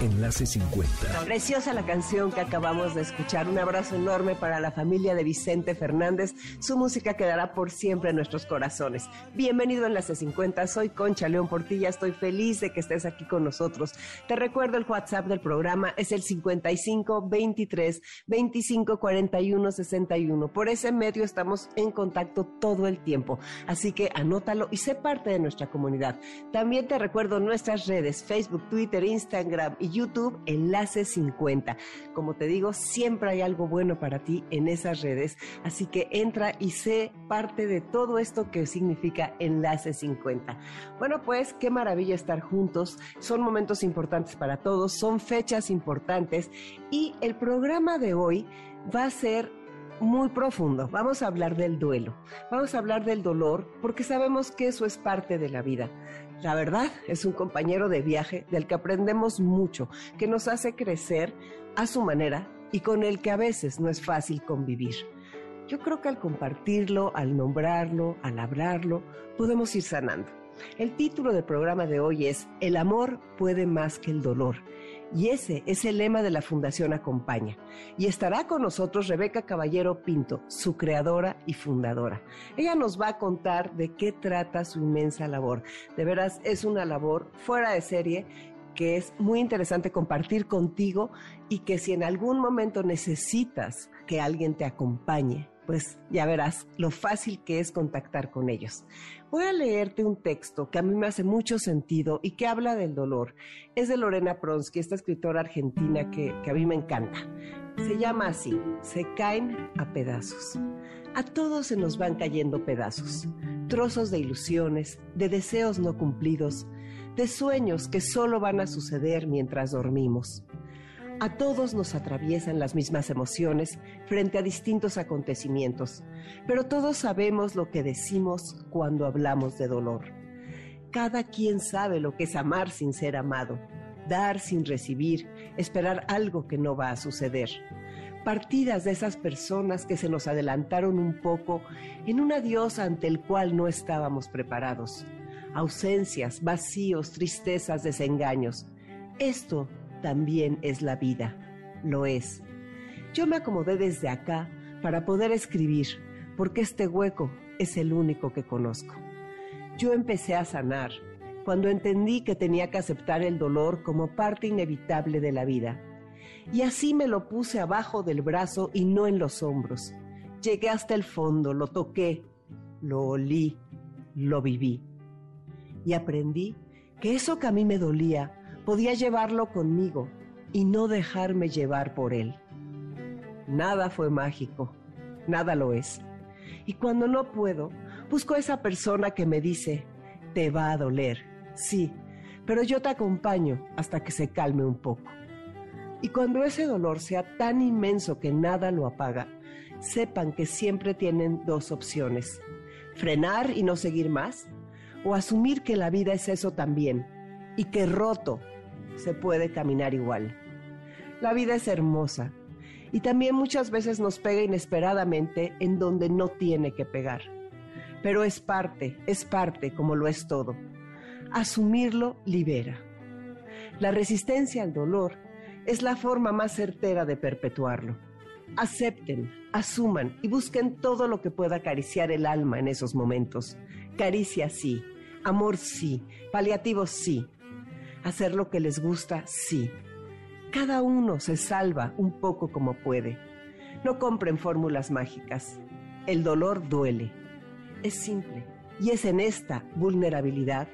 Enlace 50. Preciosa la canción que acabamos de escuchar. Un abrazo enorme para la familia de Vicente Fernández. Su música quedará por siempre en nuestros corazones. Bienvenido a Enlace 50. Soy Concha León Portilla. Estoy feliz de que estés aquí con nosotros. Te recuerdo el WhatsApp del programa es el 55 23 25 41 61. Por ese medio estamos en contacto todo el tiempo. Así que anótalo y sé parte de nuestra comunidad. También te recuerdo nuestras redes, Facebook, Twitter, Instagram y YouTube Enlace 50. Como te digo, siempre hay algo bueno para ti en esas redes, así que entra y sé parte de todo esto que significa Enlace 50. Bueno, pues qué maravilla estar juntos, son momentos importantes para todos, son fechas importantes y el programa de hoy va a ser muy profundo. Vamos a hablar del duelo, vamos a hablar del dolor, porque sabemos que eso es parte de la vida. La verdad, es un compañero de viaje del que aprendemos mucho, que nos hace crecer a su manera y con el que a veces no es fácil convivir. Yo creo que al compartirlo, al nombrarlo, al hablarlo, podemos ir sanando. El título del programa de hoy es El amor puede más que el dolor y ese es el lema de la Fundación Acompaña. Y estará con nosotros Rebeca Caballero Pinto, su creadora y fundadora. Ella nos va a contar de qué trata su inmensa labor. De veras, es una labor fuera de serie que es muy interesante compartir contigo y que si en algún momento necesitas que alguien te acompañe, pues ya verás lo fácil que es contactar con ellos. Voy a leerte un texto que a mí me hace mucho sentido y que habla del dolor. Es de Lorena Pronsky, esta escritora argentina que, que a mí me encanta. Se llama así, se caen a pedazos. A todos se nos van cayendo pedazos, trozos de ilusiones, de deseos no cumplidos, de sueños que solo van a suceder mientras dormimos. A todos nos atraviesan las mismas emociones frente a distintos acontecimientos, pero todos sabemos lo que decimos cuando hablamos de dolor. Cada quien sabe lo que es amar sin ser amado, dar sin recibir, esperar algo que no va a suceder. Partidas de esas personas que se nos adelantaron un poco en un adiós ante el cual no estábamos preparados. Ausencias, vacíos, tristezas, desengaños. Esto también es la vida, lo es. Yo me acomodé desde acá para poder escribir, porque este hueco es el único que conozco. Yo empecé a sanar cuando entendí que tenía que aceptar el dolor como parte inevitable de la vida. Y así me lo puse abajo del brazo y no en los hombros. Llegué hasta el fondo, lo toqué, lo olí, lo viví. Y aprendí que eso que a mí me dolía podía llevarlo conmigo y no dejarme llevar por él. Nada fue mágico, nada lo es. Y cuando no puedo, busco a esa persona que me dice, te va a doler, sí, pero yo te acompaño hasta que se calme un poco. Y cuando ese dolor sea tan inmenso que nada lo apaga, sepan que siempre tienen dos opciones, frenar y no seguir más, o asumir que la vida es eso también, y que roto se puede caminar igual. La vida es hermosa y también muchas veces nos pega inesperadamente en donde no tiene que pegar. Pero es parte, es parte como lo es todo. Asumirlo libera. La resistencia al dolor es la forma más certera de perpetuarlo. Acepten, asuman y busquen todo lo que pueda acariciar el alma en esos momentos. Caricia sí, amor sí, paliativo sí, hacer lo que les gusta, sí. Cada uno se salva un poco como puede. No compren fórmulas mágicas. El dolor duele. Es simple. Y es en esta vulnerabilidad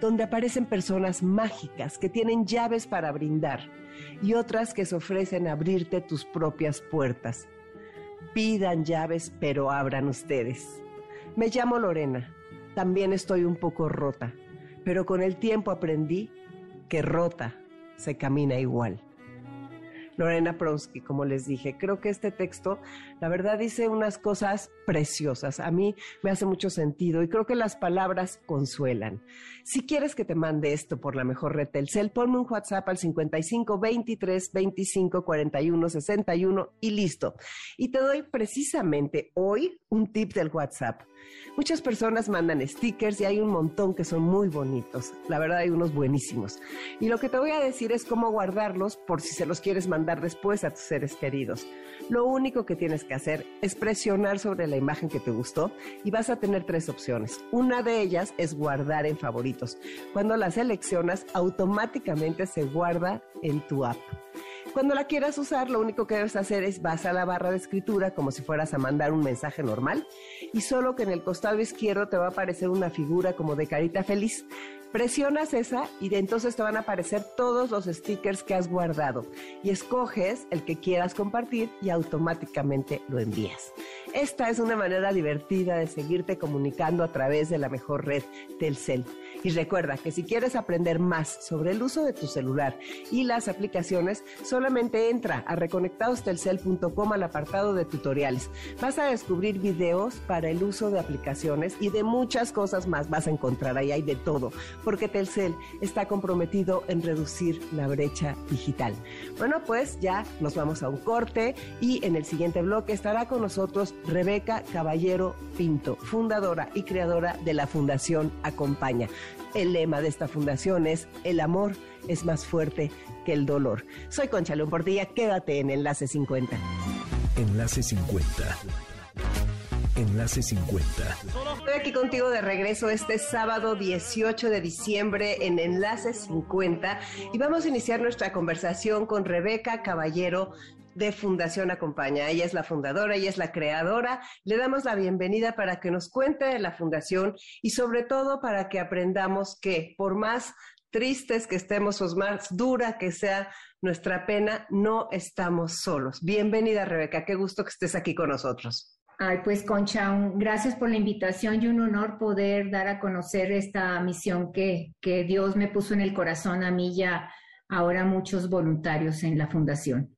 donde aparecen personas mágicas que tienen llaves para brindar y otras que se ofrecen a abrirte tus propias puertas. Pidan llaves, pero abran ustedes. Me llamo Lorena. También estoy un poco rota, pero con el tiempo aprendí que rota se camina igual. Lorena Pronsky, como les dije. Creo que este texto, la verdad, dice unas cosas preciosas. A mí me hace mucho sentido y creo que las palabras consuelan. Si quieres que te mande esto por la mejor red Telcel, ponme un WhatsApp al 55 23 25 41 61 y listo. Y te doy precisamente hoy un tip del WhatsApp. Muchas personas mandan stickers y hay un montón que son muy bonitos. La verdad hay unos buenísimos. Y lo que te voy a decir es cómo guardarlos por si se los quieres mandar después a tus seres queridos. Lo único que tienes que hacer es presionar sobre la imagen que te gustó y vas a tener tres opciones. Una de ellas es guardar en favoritos. Cuando la seleccionas, automáticamente se guarda en tu app. Cuando la quieras usar, lo único que debes hacer es vas a la barra de escritura como si fueras a mandar un mensaje normal y solo que en el costado izquierdo te va a aparecer una figura como de carita feliz. Presionas esa y de entonces te van a aparecer todos los stickers que has guardado y escoges el que quieras compartir y automáticamente lo envías. Esta es una manera divertida de seguirte comunicando a través de la mejor red Telcel. Y recuerda que si quieres aprender más sobre el uso de tu celular y las aplicaciones, solamente entra a reconectadostelcel.com al apartado de tutoriales. Vas a descubrir videos para el uso de aplicaciones y de muchas cosas más vas a encontrar ahí hay de todo, porque Telcel está comprometido en reducir la brecha digital. Bueno, pues ya nos vamos a un corte y en el siguiente bloque estará con nosotros Rebeca Caballero Pinto, fundadora y creadora de la Fundación Acompaña. El lema de esta fundación es El amor es más fuerte que el dolor. Soy Concha León Portilla, quédate en Enlace 50. Enlace 50. Enlace 50. Estoy aquí contigo de regreso este sábado 18 de diciembre en Enlace 50 y vamos a iniciar nuestra conversación con Rebeca Caballero de Fundación Acompaña. Ella es la fundadora, ella es la creadora. Le damos la bienvenida para que nos cuente de la fundación y sobre todo para que aprendamos que por más tristes que estemos o más dura que sea nuestra pena, no estamos solos. Bienvenida, Rebeca. Qué gusto que estés aquí con nosotros. Ay, pues Concha, gracias por la invitación y un honor poder dar a conocer esta misión que, que Dios me puso en el corazón a mí y a ahora muchos voluntarios en la fundación.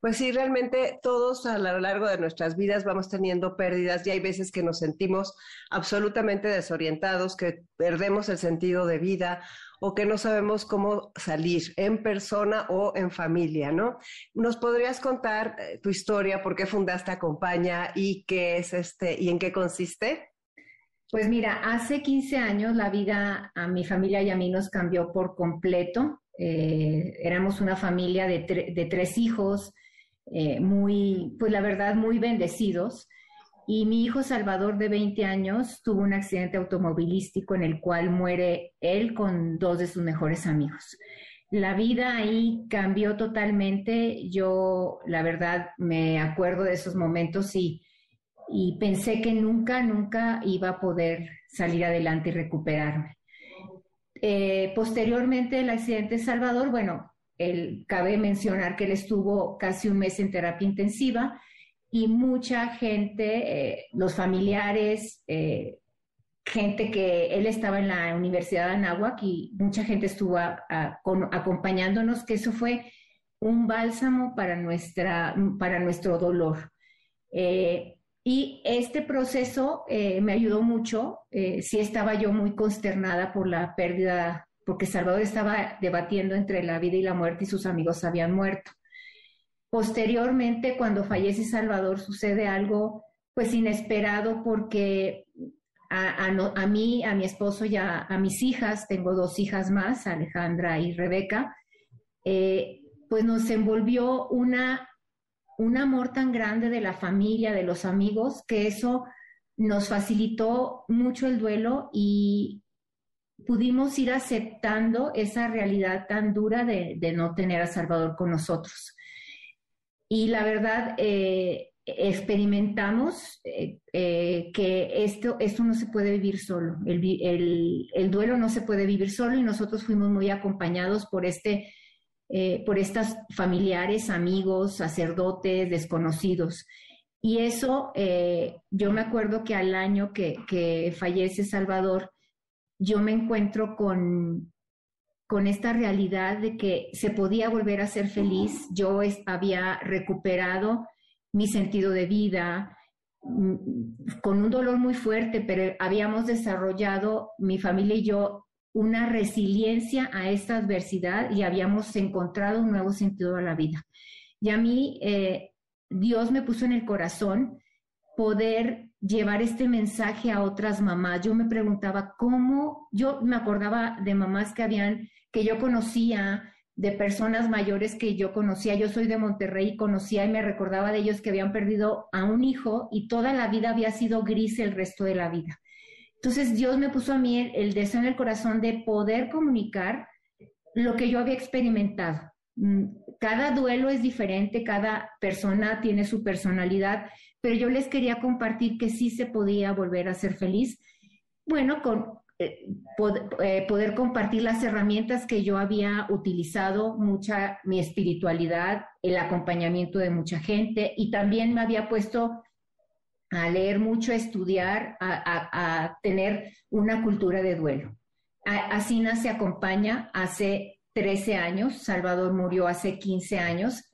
Pues sí, realmente todos a lo largo de nuestras vidas vamos teniendo pérdidas y hay veces que nos sentimos absolutamente desorientados, que perdemos el sentido de vida o que no sabemos cómo salir en persona o en familia, ¿no? ¿Nos podrías contar eh, tu historia, por qué fundaste Acompaña y qué es este y en qué consiste? Pues mira, hace 15 años la vida a mi familia y a mí nos cambió por completo. Eh, éramos una familia de, de tres hijos, eh, muy, pues la verdad, muy bendecidos. Y mi hijo Salvador, de 20 años, tuvo un accidente automovilístico en el cual muere él con dos de sus mejores amigos. La vida ahí cambió totalmente. Yo, la verdad, me acuerdo de esos momentos y, y pensé que nunca, nunca iba a poder salir adelante y recuperarme. Eh, posteriormente, el accidente Salvador, bueno, cabe mencionar que él estuvo casi un mes en terapia intensiva y mucha gente, eh, los familiares, eh, gente que él estaba en la Universidad de Anáhuac y mucha gente estuvo acompañándonos, que eso fue un bálsamo para, nuestra, para nuestro dolor. Eh, y este proceso me ayudó mucho. sí estaba yo muy consternada por la pérdida porque Salvador estaba debatiendo entre la vida y la muerte y sus amigos habían muerto. Posteriormente, cuando fallece Salvador, sucede algo pues inesperado porque a, mí, a mi esposo y a, mis hijas, tengo dos hijas más, Alejandra y Rebeca, eh, pues nos envolvió una, un amor tan grande de la familia, de los amigos, que eso nos facilitó mucho el duelo y, pudimos ir aceptando esa realidad tan dura de, no tener a Salvador con nosotros. Y la verdad, eh, experimentamos eh, eh, que esto, esto no se puede vivir solo, el, duelo no se puede vivir solo y nosotros fuimos muy acompañados por este, por estas familiares, amigos, sacerdotes, desconocidos. Y eso, yo me acuerdo que al año que, que fallece Salvador, yo me encuentro con, con esta realidad de que se podía volver a ser feliz. Yo había recuperado mi sentido de vida, mm, con un dolor muy fuerte, pero habíamos desarrollado, mi familia y yo, una resiliencia a esta adversidad y habíamos encontrado un nuevo sentido a la vida. Y a mí, eh, Dios me puso en el corazón poder llevar este mensaje a otras mamás. Yo me preguntaba cómo, yo me acordaba de mamás que habían, que yo conocía, de personas mayores que yo conocía. Yo soy de Monterrey y conocía y me recordaba de ellos que habían perdido a un hijo y toda la vida había sido gris el resto de la vida. Entonces Dios me puso a mí el, deseo en el corazón de poder comunicar lo que yo había experimentado. Mm, cada duelo es diferente, cada persona tiene su personalidad, pero yo les quería compartir que sí se podía volver a ser feliz. Bueno, con eh, eh, poder compartir las herramientas que yo había utilizado, mucha mi espiritualidad, el acompañamiento de mucha gente y también me había puesto a leer mucho, a estudiar, a, tener una cultura de duelo. así nace Acompaña hace 13 años, Salvador murió hace 15 años,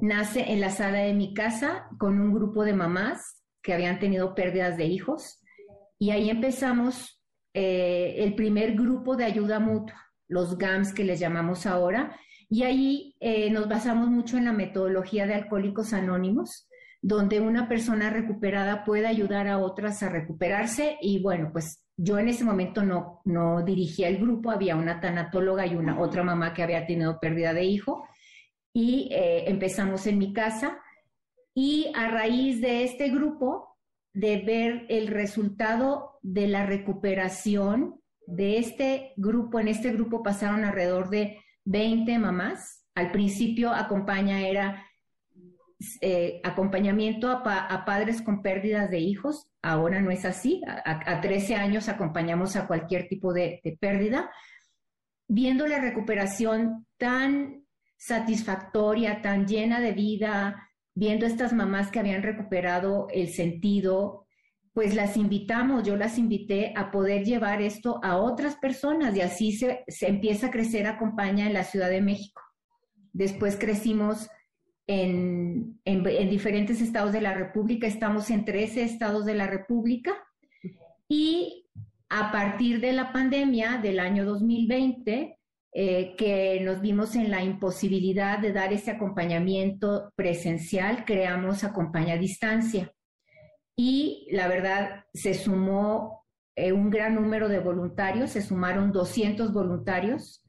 nace en la sala de mi casa con un grupo de mamás que habían tenido pérdidas de hijos. Y ahí empezamos eh, el primer grupo de ayuda mutua, los GAMS que les llamamos ahora, y ahí eh, nos basamos mucho en la metodología de Alcohólicos Anónimos, donde una persona recuperada puede ayudar a otras a recuperarse. Y bueno, pues yo en ese momento no, no dirigía el grupo, había una tanatóloga y una otra mamá que había tenido pérdida de hijo y eh, empezamos en mi casa y a raíz de este grupo de ver el resultado de la recuperación de este grupo. En este grupo pasaron alrededor de 20 mamás. Al principio acompaña era eh, acompañamiento a, padres con pérdidas de hijos. Ahora no es así. A, 13 años acompañamos a cualquier tipo de, de pérdida. Viendo la recuperación tan satisfactoria, tan llena de vida, viendo estas mamás que habían recuperado el sentido, pues las invitamos, yo las invité a poder llevar esto a otras personas y así se, empieza a crecer Acompaña en la Ciudad de México. Después crecimos en, en, diferentes estados de la República, estamos en 13 estados de la República y a partir de la pandemia del año 2020, eh, que nos vimos en la imposibilidad de dar ese acompañamiento presencial, creamos Acompaña a Distancia. Y la verdad, se sumó eh, un gran número de voluntarios, se sumaron 200 voluntarios.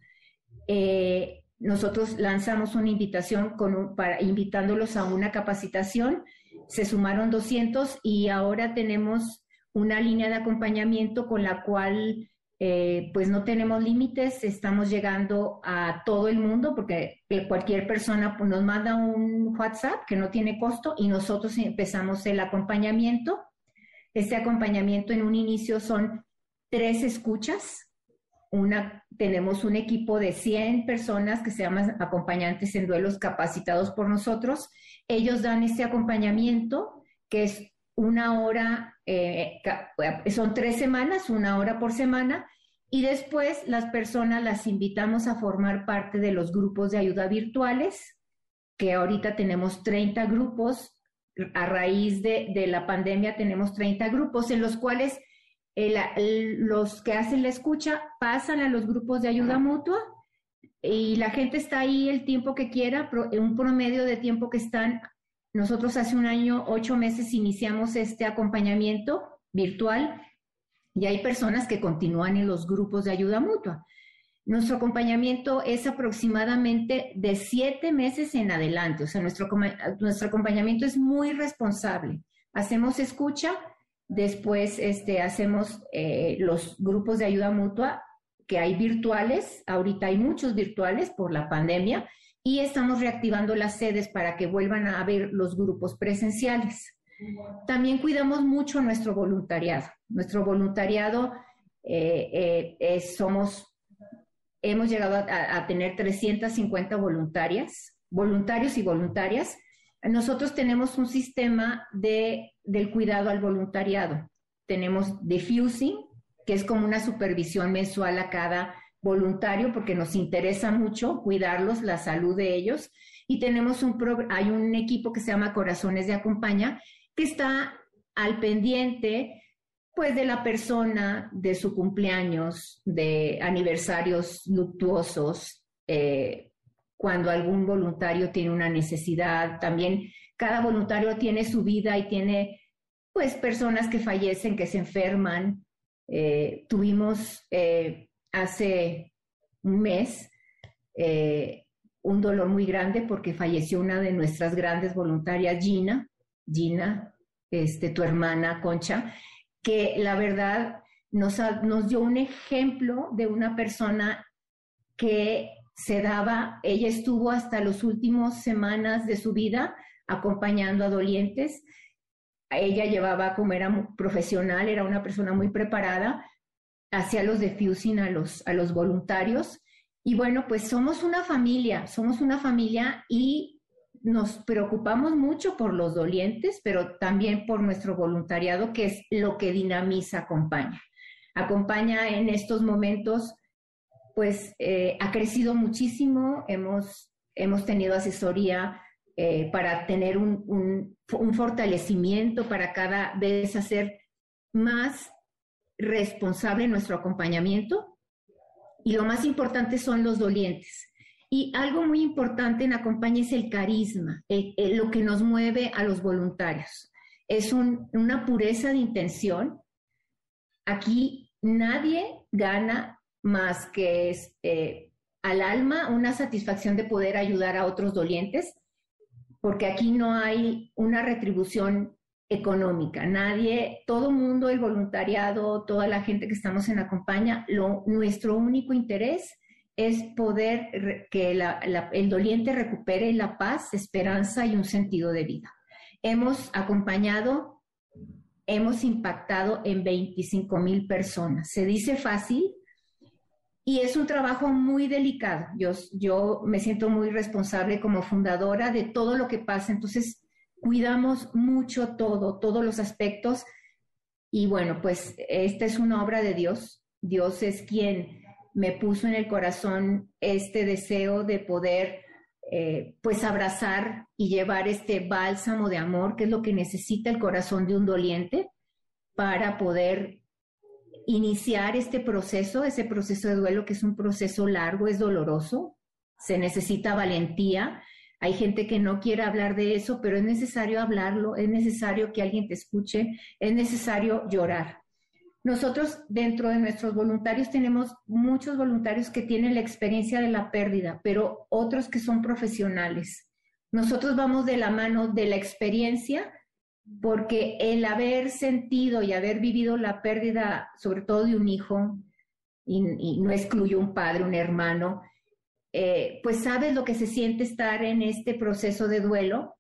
Eh, nosotros lanzamos una invitación con para, invitándolos a una capacitación, se sumaron 200 y ahora tenemos una línea de acompañamiento con la cual eh, pues no tenemos límites, estamos llegando a todo el mundo porque cualquier persona nos manda un WhatsApp que no tiene costo y nosotros empezamos el acompañamiento. Este acompañamiento en un inicio son tres escuchas. Una, tenemos un equipo de 100 personas que se llaman acompañantes en duelos capacitados por nosotros. Ellos dan este acompañamiento que es una hora, eh, son tres semanas, una hora por semana, y después las personas las invitamos a formar parte de los grupos de ayuda virtuales, que ahorita tenemos 30 grupos, a raíz de, la pandemia tenemos 30 grupos en los cuales los que hacen la escucha pasan a los grupos de ayuda mutua y la gente está ahí el tiempo que quiera, un promedio de tiempo que están nosotros hace un año, ocho meses, iniciamos este acompañamiento virtual y hay personas que continúan en los grupos de ayuda mutua. Nuestro acompañamiento es aproximadamente de siete meses en adelante, o sea, nuestro, nuestro acompañamiento es muy responsable. Hacemos escucha, después este, hacemos eh, los grupos de ayuda mutua que hay virtuales, ahorita hay muchos virtuales por la pandemia, y estamos reactivando las sedes para que vuelvan a haber los grupos presenciales. También cuidamos mucho nuestro voluntariado. Nuestro voluntariado eh, eh, somos, hemos llegado a, tener 350 voluntarias, voluntarios y voluntarias. Nosotros tenemos un sistema de, del cuidado al voluntariado. Tenemos diffusing, que es como una supervisión mensual a cada voluntario porque nos interesa mucho cuidarlos, la salud de ellos. Y tenemos un, hay un equipo que se llama Corazones de Acompaña, que está al pendiente pues de la persona, de su cumpleaños, de aniversarios luctuosos, eh, cuando algún voluntario tiene una necesidad. También cada voluntario tiene su vida y tiene pues personas que fallecen, que se enferman. Eh, tuvimos eh, hace un mes un dolor muy grande porque falleció una de nuestras grandes voluntarias, Gina, Gina, este, tu hermana Concha, que la verdad nos, nos dio un ejemplo de una persona que se daba, ella estuvo hasta las últimas semanas de su vida acompañando a dolientes. Ella llevaba, como era profesional, era una persona muy preparada, hacía los defusing a los, a los voluntarios. Y bueno, pues somos una familia, somos una familia y nos preocupamos mucho por los dolientes, pero también por nuestro voluntariado, que es lo que dinamiza Acompaña. Acompaña en estos momentos, pues eh, ha crecido muchísimo, hemos, hemos tenido asesoría eh, para tener un, un fortalecimiento, para cada vez hacer más responsable nuestro acompañamiento. Y lo más importante son los dolientes y algo muy importante en Acompaña es el carisma, lo que nos mueve a los voluntarios. Es una pureza de intención. Aquí nadie gana más que es, eh, al alma una satisfacción de poder ayudar a otros dolientes, porque aquí no hay una retribución económica. Nadie, todo mundo, el voluntariado, toda la gente que estamos en Acompaña, lo, nuestro único interés es poder que el doliente recupere la paz, esperanza y un sentido de vida. Hemos acompañado, hemos impactado en 25 mil personas. Se dice fácil y es un trabajo muy delicado. Yo, yo me siento muy responsable como fundadora de todo lo que pasa. Entonces, cuidamos mucho todo, todos los aspectos. Y bueno, pues esta es una obra de Dios. Dios es quien me puso en el corazón este deseo de poder eh, pues abrazar y llevar este bálsamo de amor, que es lo que necesita el corazón de un doliente para poder iniciar este proceso, ese proceso de duelo que es un proceso largo, es doloroso, se necesita valentía. Hay gente que no quiere hablar de eso, pero es necesario hablarlo, es necesario que alguien te escuche, es necesario llorar. Nosotros dentro de nuestros voluntarios tenemos muchos voluntarios que tienen la experiencia de la pérdida, pero otros que son profesionales. Nosotros vamos de la mano de la experiencia porque el haber sentido y haber vivido la pérdida, sobre todo de un hijo, y, no excluyo un padre, un hermano, eh, pues sabes lo que se siente estar en este proceso de duelo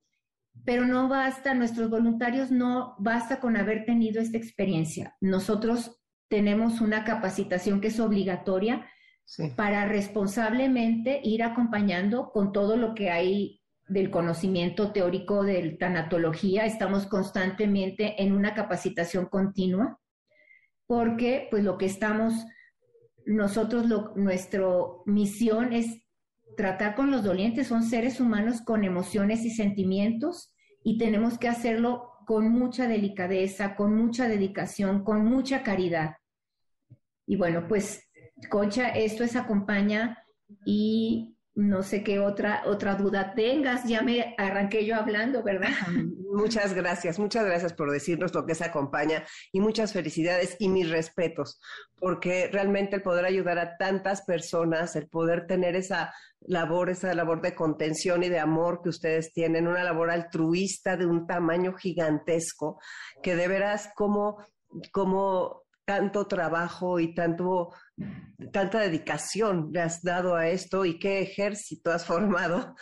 pero no basta, nuestros voluntarios no basta con haber tenido esta experiencia. Nosotros tenemos una capacitación que es obligatoria para responsablemente ir acompañando con todo lo que hay del conocimiento teórico de tanatología. Estamos constantemente en una capacitación continua porque pues lo que estamos, nosotros, nuestra misión es tratar con los dolientes, son seres humanos con emociones y sentimientos y tenemos que hacerlo con mucha delicadeza, con mucha dedicación, con mucha caridad. Y bueno, pues Concha, esto es acompaña y no sé qué otra otra duda tengas, ya me arranqué yo hablando, ¿verdad? Muchas gracias, muchas gracias por decirnos lo que se acompaña y muchas felicidades y mis respetos, porque realmente el poder ayudar a tantas personas, el poder tener esa labor, esa labor de contención y de amor que ustedes tienen, una labor altruista de un tamaño gigantesco, que de veras como, como tanto trabajo y tanto, tanta dedicación le has dado a esto y qué ejército has formado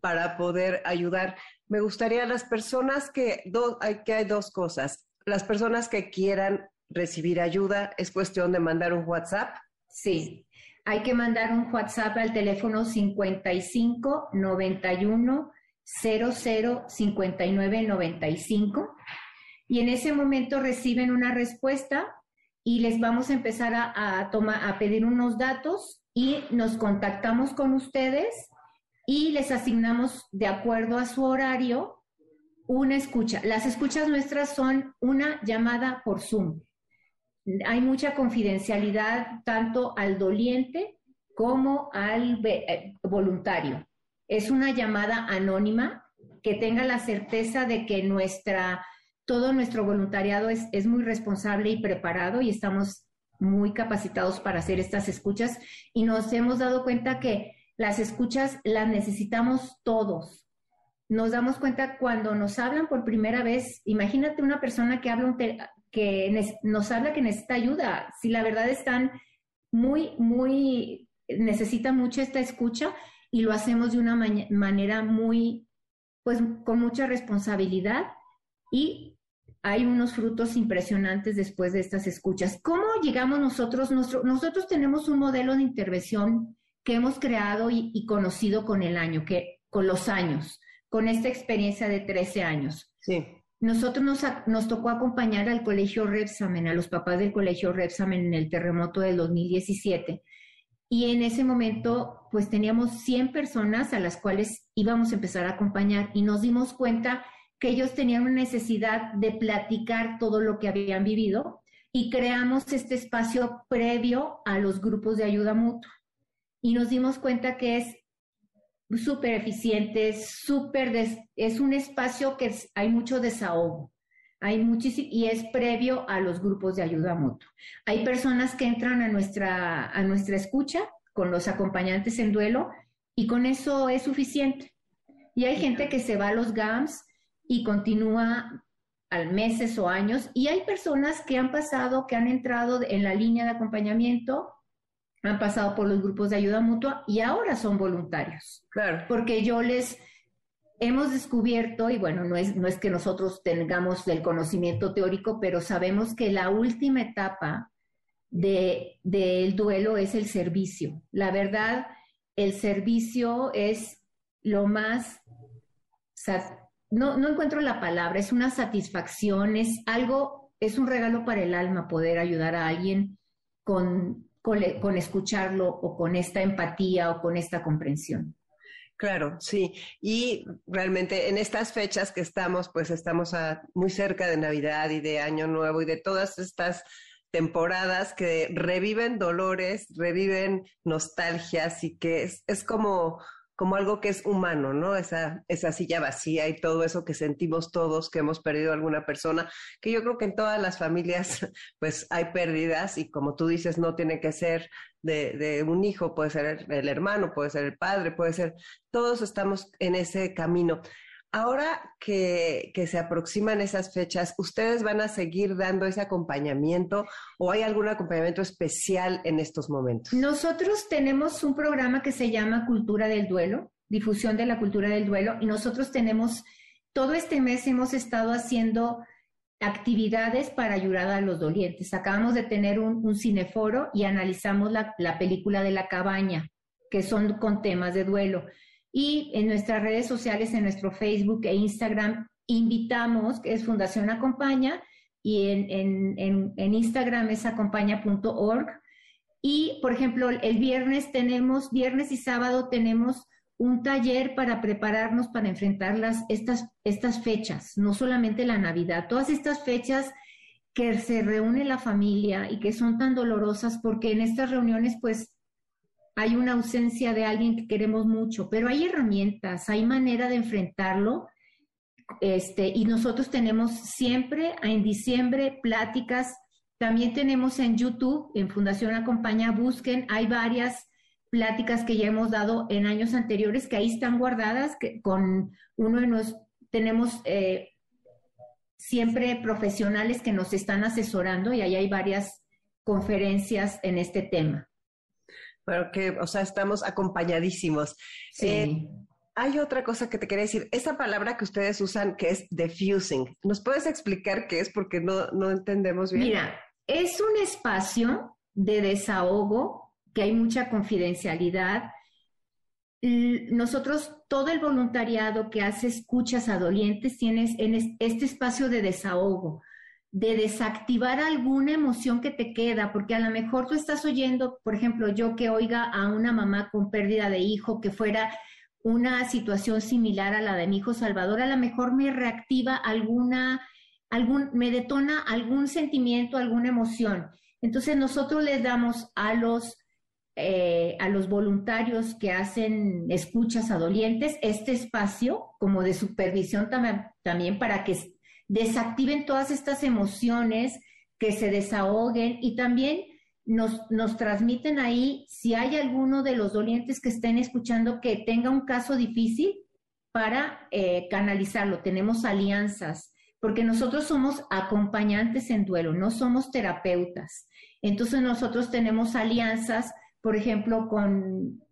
para poder ayudar. Me gustaría las personas que, hay, que hay dos cosas. Las personas que quieran recibir ayuda, es cuestión de mandar un WhatsApp. Sí, hay que mandar un WhatsApp al teléfono 55 91 00 59 95 y en ese momento reciben una respuesta y les vamos a empezar a, a pedir unos datos y nos contactamos con ustedes y les asignamos de acuerdo a su horario una escucha. Las escuchas nuestras son una llamada por Zoom. Hay mucha confidencialidad tanto al doliente como al eh, voluntario. Es una llamada anónima que tenga la certeza de que nuestra, todo nuestro voluntariado es, es muy responsable y preparado y estamos muy capacitados para hacer estas escuchas y nos hemos dado cuenta que las escuchas las necesitamos todos. Nos damos cuenta cuando nos hablan por primera vez, imagínate una persona que habla que nos habla que necesita ayuda, si la verdad están muy, muy, necesita mucho esta escucha y lo hacemos de una manera muy, pues con mucha responsabilidad y hay unos frutos impresionantes después de estas escuchas. ¿Cómo llegamos nosotros? nosotros tenemos un modelo de intervención que hemos creado y, conocido con el año, que, con los años, con esta experiencia de 13 años. Sí. Nosotros nos, nos tocó acompañar al colegio Repsamen, a los papás del colegio Repsamen en el terremoto del 2017. Y en ese momento, pues teníamos 100 personas a las cuales íbamos a empezar a acompañar y nos dimos cuenta que ellos tenían una necesidad de platicar todo lo que habían vivido y creamos este espacio previo a los grupos de ayuda mutua. Y nos dimos cuenta que es súper eficiente, súper, es un espacio que hay mucho desahogo. Hay muchísimo, y es previo a los grupos de ayuda mutua. Hay personas que entran a nuestra, a nuestra escucha con los acompañantes en duelo y con eso es suficiente. Y hay gente que se va a los GAMS y continúa al meses o años. Y hay personas que han pasado, que han entrado en la línea de acompañamiento, han pasado por los grupos de ayuda mutua y ahora son voluntarios. Claro. Porque yo les hemos descubierto, y bueno, no es, no es que nosotros tengamos el conocimiento teórico, pero sabemos que la última etapa del de, duelo es el servicio. La verdad, el servicio es lo más no, no encuentro la palabra, es una satisfacción, es algo, es un regalo para el alma poder ayudar a alguien con, con, escucharlo o con esta empatía o con esta comprensión. Claro, sí. Y realmente en estas fechas que estamos, pues estamos muy cerca de Navidad y de Año Nuevo y de todas estas temporadas que reviven dolores, reviven nostalgias y que es, es como como algo que es humano, ¿no? Esa, esa silla vacía y todo eso que sentimos todos, que hemos perdido a alguna persona, que yo creo que en todas las familias pues hay pérdidas y como tú dices, no tiene que ser de, de un hijo, puede ser el hermano, puede ser el padre, puede ser, todos estamos en ese camino. Ahora que, se aproximan esas fechas, ¿ustedes van a seguir dando ese acompañamiento o hay algún acompañamiento especial en estos momentos? Nosotros tenemos un programa que se llama Cultura del Duelo, difusión de la cultura del duelo, y nosotros tenemos, todo este mes hemos estado haciendo actividades para ayudar a los dolientes. Acabamos de tener un, cineforo y analizamos la, la película de la cabaña, que son con temas de duelo. Y en nuestras redes sociales, en nuestro Facebook e Instagram, invitamos, que es Fundación Acompaña, y en, en, en, Instagram es acompaña.org. Y, por ejemplo, el viernes tenemos, viernes y sábado tenemos un taller para prepararnos para enfrentar las, estas, estas fechas, no solamente la Navidad, todas estas fechas que se reúne la familia y que son tan dolorosas porque en estas reuniones pues hay una ausencia de alguien que queremos mucho, pero hay herramientas, hay manera de enfrentarlo. Este, y nosotros tenemos siempre en diciembre pláticas, también tenemos en YouTube, en Fundación Acompaña, busquen, hay varias pláticas que ya hemos dado en años anteriores que ahí están guardadas, que con uno de los, tenemos eh, siempre profesionales que nos están asesorando y ahí hay varias conferencias en este tema pero que, o sea, estamos acompañadísimos. Sí. Eh, hay otra cosa que te quería decir, esa palabra que ustedes usan que es diffusing, ¿nos puedes explicar qué es? Porque no, no entendemos bien. Mira, es un espacio de desahogo, que hay mucha confidencialidad. Nosotros, todo el voluntariado que hace escuchas a dolientes, tienes en este espacio de desahogo. De desactivar alguna emoción que te queda, porque a lo mejor tú estás oyendo, por ejemplo, yo que oiga a una mamá con pérdida de hijo que fuera una situación similar a la de mi hijo Salvador, a lo mejor me reactiva alguna, algún, me detona algún sentimiento, alguna emoción. Entonces nosotros les damos a los, eh, a los voluntarios que hacen escuchas a dolientes este espacio como de supervisión también para que desactiven todas estas emociones, que se desahoguen y también nos, nos transmiten ahí si hay alguno de los dolientes que estén escuchando que tenga un caso difícil para eh, canalizarlo. Tenemos alianzas, porque nosotros somos acompañantes en duelo, no somos terapeutas. Entonces nosotros tenemos alianzas, por ejemplo, con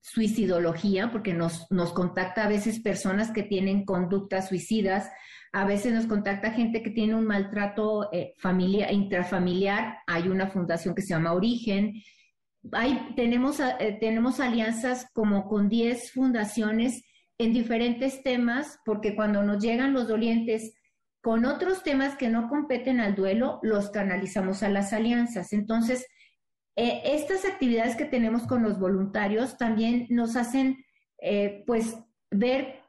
suicidología, porque nos, nos contacta a veces personas que tienen conductas suicidas, a veces nos contacta gente que tiene un maltrato eh, intrafamiliar. Hay una fundación que se llama Origen. Hay, tenemos, eh, tenemos alianzas como con 10 fundaciones en diferentes temas, porque cuando nos llegan los dolientes con otros temas que no competen al duelo, los canalizamos a las alianzas. Entonces, eh, estas actividades que tenemos con los voluntarios también nos hacen, pues, ver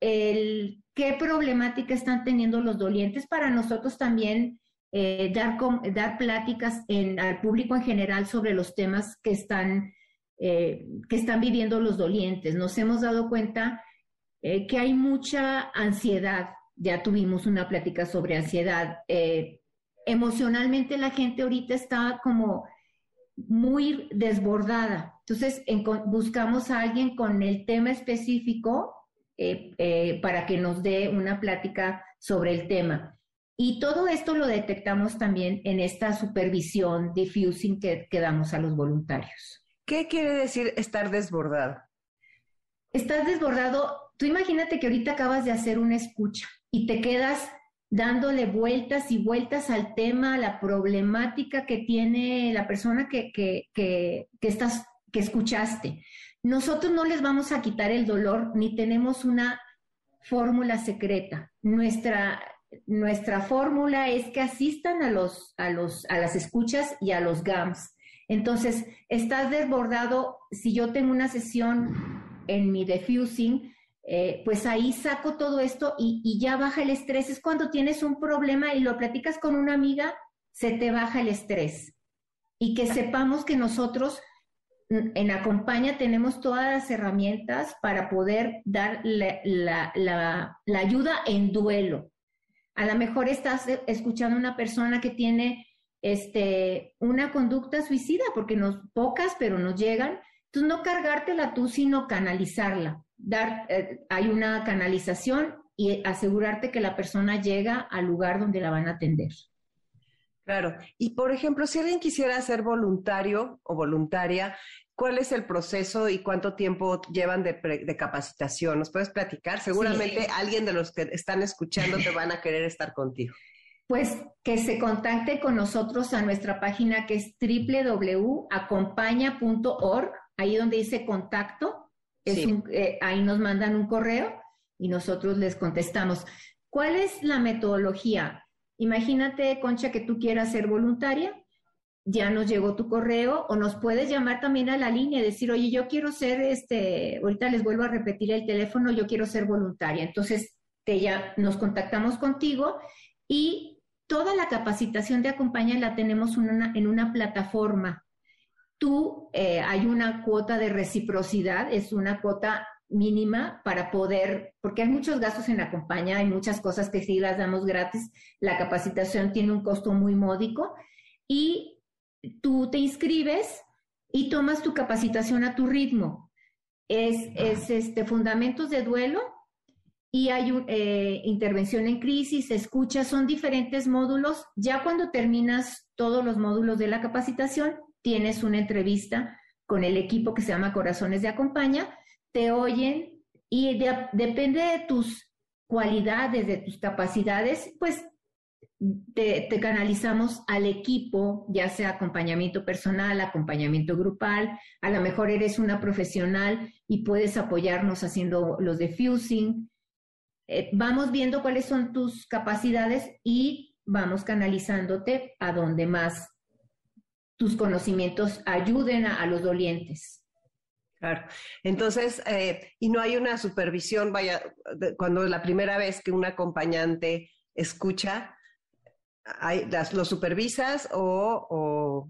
qué problemática están teniendo los dolientes para nosotros también eh, dar, dar pláticas al público en general sobre los temas que están, eh, que están viviendo los dolientes. Nos hemos dado cuenta eh, que hay mucha ansiedad. Ya tuvimos una plática sobre ansiedad. emocionalmente la gente ahorita está como muy desbordada. Entonces buscamos a alguien con el tema específico eh, eh, para que nos dé una plática sobre el tema. Y todo esto lo detectamos también en esta supervisión diffusing que, que damos a los voluntarios. ¿Qué quiere decir estar desbordado? Estás desbordado, tú imagínate que ahorita acabas de hacer una escucha y te quedas dándole vueltas y vueltas al tema, a la problemática que tiene la persona que, que, que, que, estás, que escuchaste. Nosotros no les vamos a quitar el dolor ni tenemos una fórmula secreta. Nuestra, nuestra fórmula es que asistan a, los, a, los, a las escuchas y a los GAMS. Entonces, estás desbordado. Si yo tengo una sesión en mi diffusing, eh, pues ahí saco todo esto y, ya baja el estrés. Es cuando tienes un problema y lo platicas con una amiga, se te baja el estrés. Y que sepamos que nosotros en Acompaña tenemos todas las herramientas para poder dar la, ayuda en duelo. A lo mejor estás escuchando a una persona que tiene este, una conducta suicida, porque nos pocas, pero nos llegan. Entonces, no cargártela tú, sino canalizarla. Dar, eh, hay una canalización y asegurarte que la persona llega al lugar donde la van a atender. Claro. Y por ejemplo, si alguien quisiera ser voluntario o voluntaria, ¿cuál es el proceso y cuánto tiempo llevan de, capacitación? ¿Nos puedes platicar? Seguramente alguien de los que están escuchando te van a querer estar contigo. Pues que se contacte con nosotros a nuestra página que es www.acompaña.org, ahí donde dice contacto, eh, ahí nos mandan un correo y nosotros les contestamos. ¿Cuál es la metodología? Imagínate, Concha, que tú quieras ser voluntaria, ya nos llegó tu correo o nos puedes llamar también a la línea y decir, oye, yo quiero ser, este, ahorita les vuelvo a repetir el teléfono, yo quiero ser voluntaria. Entonces, te ya nos contactamos contigo y toda la capacitación de acompaña la tenemos en una plataforma. Tú, eh, hay una cuota de reciprocidad, es una cuota mínima para poder, porque hay muchos gastos en la compañía, hay muchas cosas que sí las damos gratis, la capacitación tiene un costo muy módico y tú te inscribes y tomas tu capacitación a tu ritmo. Es, es este, fundamentos de duelo y hay eh, intervención en crisis, escucha, son diferentes módulos. Ya cuando terminas todos los módulos de la capacitación, tienes una entrevista con el equipo que se llama Corazones de Acompaña te oyen y depende de tus cualidades, de tus capacidades, pues te, canalizamos al equipo, ya sea acompañamiento personal, acompañamiento grupal, a lo mejor eres una profesional y puedes apoyarnos haciendo los diffusing. Eh, vamos viendo cuáles son tus capacidades y vamos canalizándote a donde más tus conocimientos ayuden a, los dolientes. Claro. Entonces, eh, y no hay una supervisión, vaya, cuando la primera vez que un acompañante escucha, hay, ¿lo supervisas o,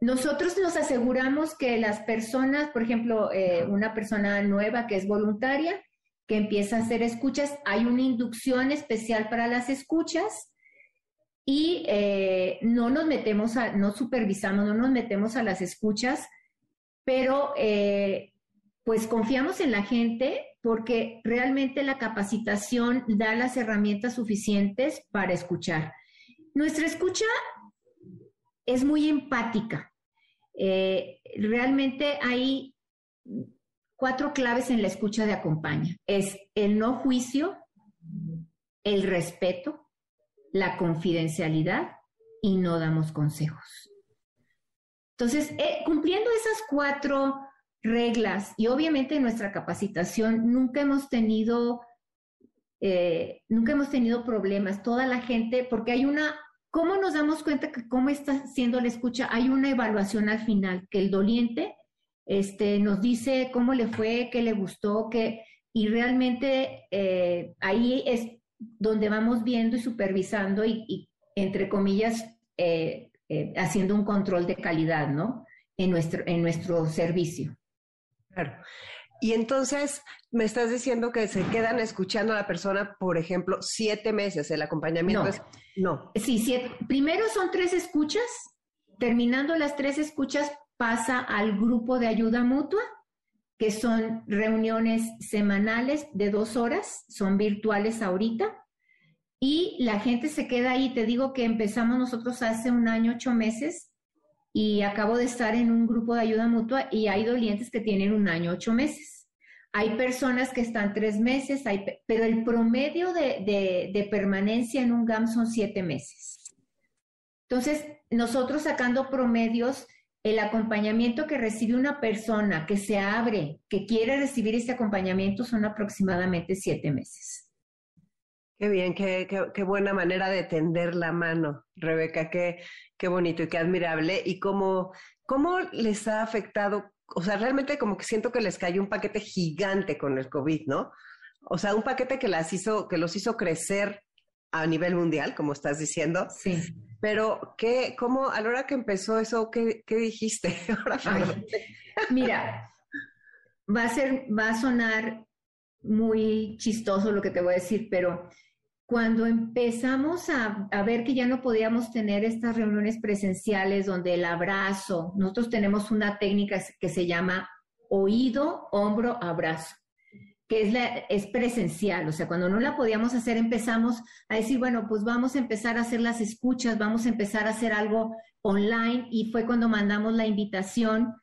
Nosotros nos aseguramos que las personas, por ejemplo, eh, una persona nueva que es voluntaria, que empieza a hacer escuchas, hay una inducción especial para las escuchas y eh, no nos metemos a, no supervisamos, no nos metemos a las escuchas, pero eh, pues confiamos en la gente porque realmente la capacitación da las herramientas suficientes para escuchar. Nuestra escucha es muy empática. Eh, realmente hay cuatro claves en la escucha de acompaña. Es el no juicio, el respeto, la confidencialidad y no damos consejos. Entonces, eh, cumpliendo esas cuatro reglas y obviamente en nuestra capacitación nunca hemos tenido, eh, nunca hemos tenido problemas. Toda la gente, porque hay una, ¿cómo nos damos cuenta que cómo está siendo la escucha? Hay una evaluación al final, que el doliente este, nos dice cómo le fue, qué le gustó, qué, y realmente eh, ahí es donde vamos viendo y supervisando y, entre comillas, eh, eh, haciendo un control de calidad, ¿no? En nuestro, en nuestro servicio. Claro. Y entonces me estás diciendo que se quedan escuchando a la persona, por ejemplo, siete meses. El acompañamiento no. es. No. Sí, siete. Primero son tres escuchas. Terminando las tres escuchas, pasa al grupo de ayuda mutua que son reuniones semanales de dos horas, son virtuales ahorita, y la gente se queda ahí. Te digo que empezamos nosotros hace un año, ocho meses, y acabo de estar en un grupo de ayuda mutua y hay dolientes que tienen un año, ocho meses. Hay personas que están tres meses, hay, pero el promedio de, de permanencia en un GAM son siete meses. Entonces, nosotros sacando promedios, el acompañamiento que recibe una persona que se abre, que quiere recibir ese acompañamiento, son aproximadamente siete meses. Qué bien, qué, qué, buena manera de tender la mano, Rebeca, qué, qué bonito y qué admirable. Y cómo, cómo les ha afectado, o sea, realmente como que siento que les cayó un paquete gigante con el COVID, ¿no? O sea, un paquete que las hizo, que los hizo crecer a nivel mundial, como estás diciendo. Sí pero, ¿qué, cómo, a la hora que empezó eso, qué, qué dijiste? mira, va a ser, va a sonar muy chistoso lo que te voy a decir, pero cuando empezamos a, a, ver que ya no podíamos tener estas reuniones presenciales donde el abrazo, nosotros tenemos una técnica que se llama oído, hombro, abrazo que es, presencial, o sea, cuando no la podíamos hacer empezamos a decir, bueno, pues vamos a empezar a hacer las escuchas, vamos a empezar a hacer algo online y fue cuando mandamos la invitación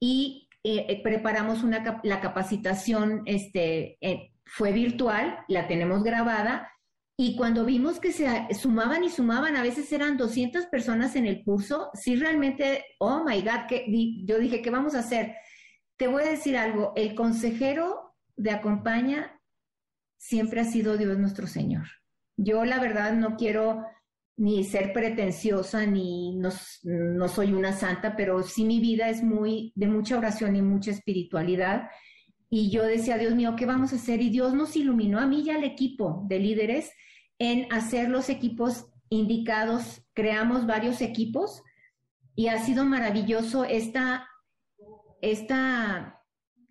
y eh, eh, preparamos la capacitación, este, eh, fue virtual, la tenemos grabada y cuando vimos que se sumaban y sumaban, a veces eran 200 personas en el curso, sí realmente, oh my God, que, yo dije, ¿qué vamos a hacer? Te voy a decir algo, el consejero de acompaña siempre ha sido Dios nuestro Señor. Yo la verdad no quiero ni ser pretenciosa, ni no, no, soy una santa, pero sí mi vida es muy de mucha oración y mucha espiritualidad. Y yo decía, Dios mío, ¿qué vamos a hacer? Y Dios nos iluminó a mí y al equipo de líderes en hacer los equipos indicados. Creamos varios equipos y ha sido maravilloso esta, esta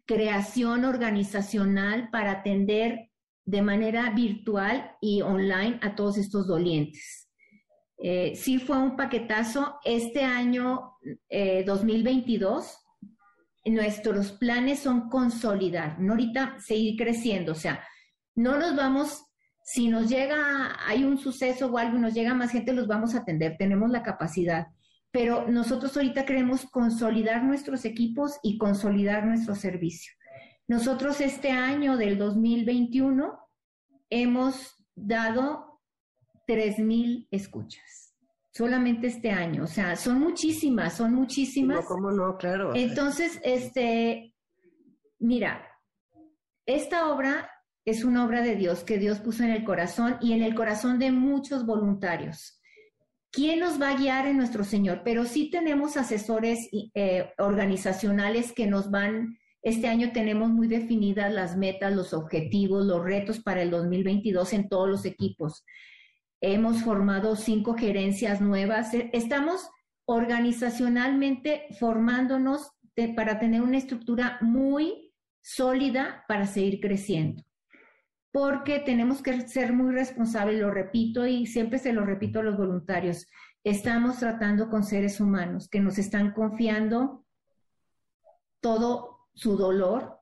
creación organizacional para atender de manera virtual y online a todos estos dolientes. Eh, sí fue un paquetazo. Este año 2022, eh, nuestros planes son consolidar, no ahorita seguir creciendo. O sea, no nos vamos, si nos llega, hay un suceso o algo y nos llega más gente, los vamos a atender, tenemos la capacidad pero nosotros ahorita queremos consolidar nuestros equipos y consolidar nuestro servicio. Nosotros este año del 2021 hemos dado 3.000 escuchas, solamente este año, o sea, son muchísimas, son muchísimas. No, ¿cómo no? Claro. Entonces, este, mira, esta obra es una obra de Dios que Dios puso en el corazón y en el corazón de muchos voluntarios. ¿Quién nos va a guiar en nuestro Señor? Pero sí tenemos asesores eh, organizacionales que nos van, este año tenemos muy definidas las metas, los objetivos, los retos para el 2022 en todos los equipos. Hemos formado cinco gerencias nuevas. E, estamos organizacionalmente formándonos para tener una estructura muy sólida para seguir creciendo. Porque tenemos que ser muy responsables, lo repito y siempre se lo repito a los voluntarios. Estamos tratando con seres humanos que nos están confiando todo su dolor.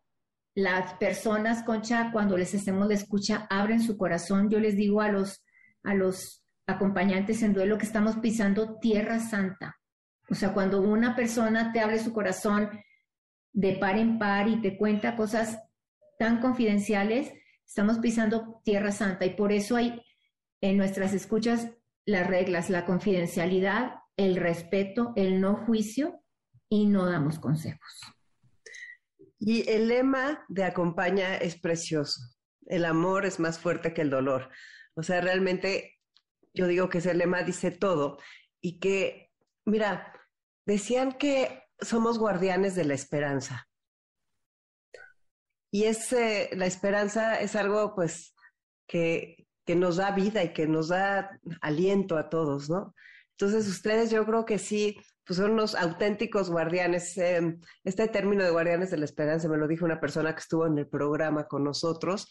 Las personas, Concha, cuando les hacemos la escucha, abren su corazón. Yo les digo a los, a los acompañantes en duelo que estamos pisando tierra santa. O sea, cuando una persona te abre su corazón de par en par y te cuenta cosas tan confidenciales, estamos pisando tierra santa y por eso hay en nuestras escuchas las reglas, la confidencialidad, el respeto, el no juicio y no damos consejos. Y el lema de acompaña es precioso. El amor es más fuerte que el dolor. O sea, realmente yo digo que ese lema dice todo y que, mira, decían que somos guardianes de la esperanza. Y es, la esperanza es algo pues que, que nos da vida y que nos da aliento a todos, ¿no? Entonces ustedes yo creo que sí, pues son unos auténticos guardianes. Em, este término de guardianes de la esperanza me lo dijo una persona que estuvo en el programa con nosotros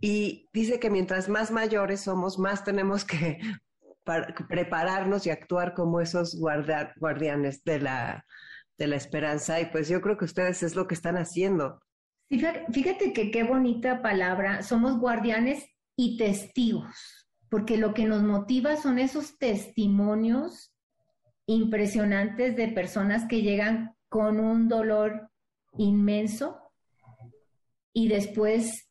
y dice que mientras más mayores somos, más tenemos que prepararnos y actuar como esos guardianes de la, de la esperanza. Y pues yo creo que ustedes es lo que están haciendo. Fíjate que qué bonita palabra. Somos guardianes y testigos, porque lo que nos motiva son esos testimonios impresionantes de personas que llegan con un dolor inmenso y después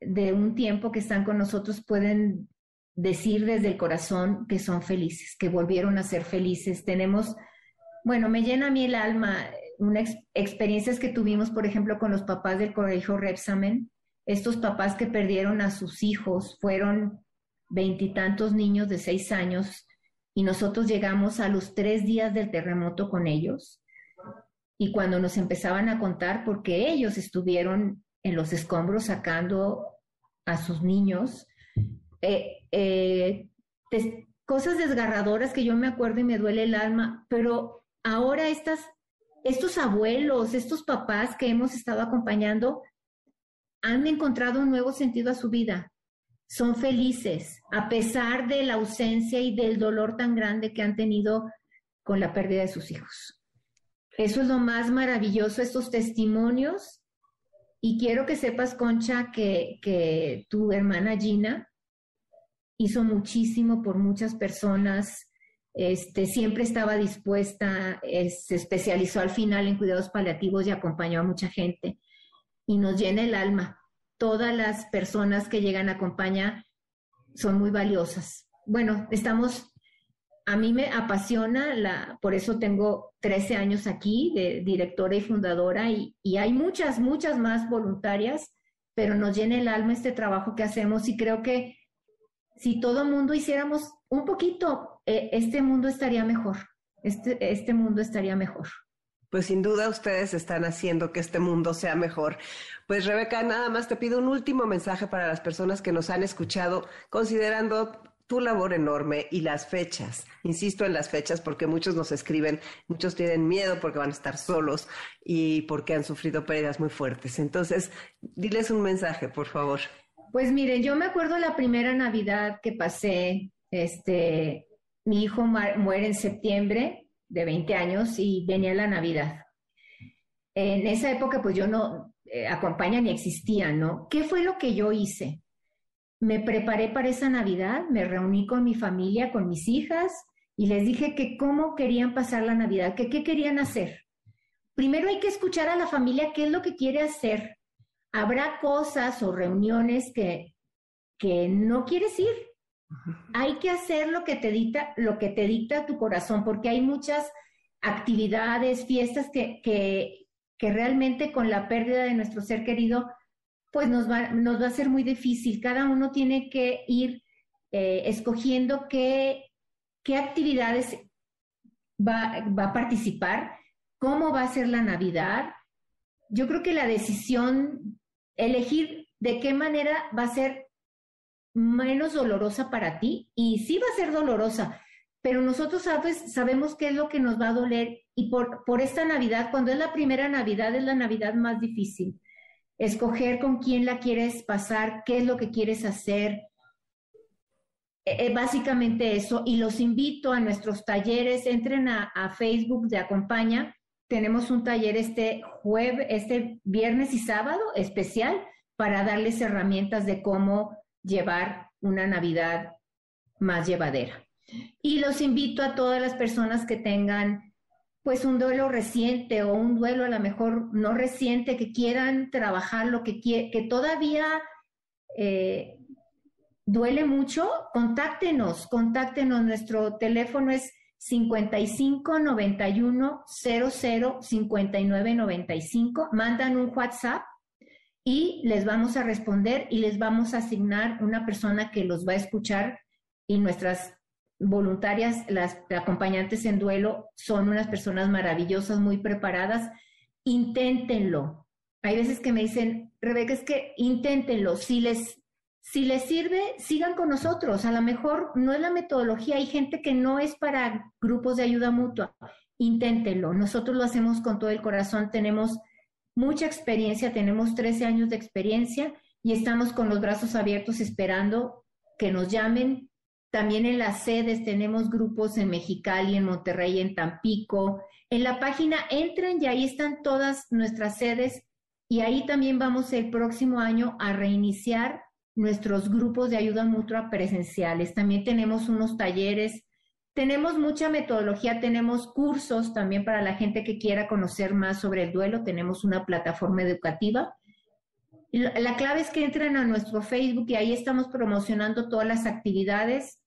de un tiempo que están con nosotros pueden decir desde el corazón que son felices, que volvieron a ser felices. Tenemos, bueno, me llena a mí el alma unas experiencias que tuvimos, por ejemplo, con los papás del colegio Repsamen. Estos papás que perdieron a sus hijos fueron veintitantos niños de seis años y nosotros llegamos a los tres días del terremoto con ellos. Y cuando nos empezaban a contar, porque ellos estuvieron en los escombros sacando a sus niños, eh, eh, cosas desgarradoras que yo me acuerdo y me duele el alma, pero ahora estas, estos abuelos, estos papás que hemos estado acompañando, han encontrado un nuevo sentido a su vida. Son felices, a pesar de la ausencia y del dolor tan grande que han tenido con la pérdida de sus hijos. Eso es lo más maravilloso, estos testimonios. Y quiero que sepas, Concha, que, que tu hermana Gina hizo muchísimo por muchas personas, este, siempre estaba dispuesta, se especializó al final en cuidados paliativos y acompañó a mucha gente y nos llena el alma. Todas las personas que llegan a acompañar son muy valiosas. Bueno, estamos, a mí me apasiona, la, por eso tengo 13 años aquí de directora y fundadora y, y hay muchas, muchas más voluntarias, pero nos llena el alma este trabajo que hacemos y creo que si todo mundo hiciéramos un poquito, eh, este mundo estaría mejor. Este, este mundo estaría mejor. Pues sin duda ustedes están haciendo que este mundo sea mejor. Pues Rebeca, nada más te pido un último mensaje para las personas que nos han escuchado, considerando tu labor enorme y las fechas. Insisto en las fechas porque muchos nos escriben, muchos tienen miedo porque van a estar solos y porque han sufrido pérdidas muy fuertes. Entonces, diles un mensaje, por favor. Pues miren, yo me acuerdo la primera Navidad que pasé, este, mi hijo muere en septiembre de 20 años y venía la Navidad. En esa época, pues yo no, eh, acompaña ni existía, ¿no? ¿Qué fue lo que yo hice? Me preparé para esa Navidad, me reuní con mi familia, con mis hijas, y les dije que cómo querían pasar la Navidad, que qué querían hacer. Primero hay que escuchar a la familia qué es lo que quiere hacer, habrá cosas o reuniones que, que no quieres ir. Hay que hacer lo que te dicta, lo que te dicta tu corazón, porque hay muchas actividades, fiestas que, que, realmente con la pérdida de nuestro ser querido pues nos va, nos va a ser muy difícil. Cada uno tiene que ir eh, escogiendo qué, qué actividades va, va a participar, cómo va a ser la Navidad. Yo creo que la decisión, elegir de qué manera va a ser menos dolorosa para ti, y sí va a ser dolorosa, pero nosotros sabemos qué es lo que nos va a doler y por, por esta Navidad, cuando es la primera Navidad, es la Navidad más difícil. Escoger con quién la quieres pasar, qué es lo que quieres hacer. Eh, básicamente eso. Y los invito a nuestros talleres, entren a, a Facebook de Acompaña. Tenemos un taller este jueves, este viernes y sábado especial para darles herramientas de cómo llevar una Navidad más llevadera. Y los invito a todas las personas que tengan pues un duelo reciente o un duelo a lo mejor no reciente, que quieran trabajar lo que, que todavía eh, duele mucho, contáctenos, contáctenos. Nuestro teléfono es 55 91 00 59 95. Mandan un WhatsApp y les vamos a responder y les vamos a asignar una persona que los va a escuchar y nuestras voluntarias, las acompañantes en duelo, son unas personas maravillosas, muy preparadas. Inténtenlo. Hay veces que me dicen, Rebeca, es que inténtenlo. Si les, si les sirve, sigan con nosotros. A lo mejor no es la metodología. Hay gente que no es para grupos de ayuda mutua. Inténtenlo. Nosotros lo hacemos con todo el corazón. Tenemos mucha experiencia, tenemos 13 años de experiencia y estamos con los brazos abiertos esperando que nos llamen, también en las sedes tenemos grupos en Mexicali, en Monterrey, en Tampico. En la página entren y ahí están todas nuestras sedes y ahí también vamos el próximo año a reiniciar nuestros grupos de ayuda mutua presenciales. También tenemos unos talleres, tenemos mucha metodología, tenemos cursos también para la gente que quiera conocer más sobre el duelo, tenemos una plataforma educativa. La clave es que entren a nuestro Facebook y ahí estamos promocionando todas las actividades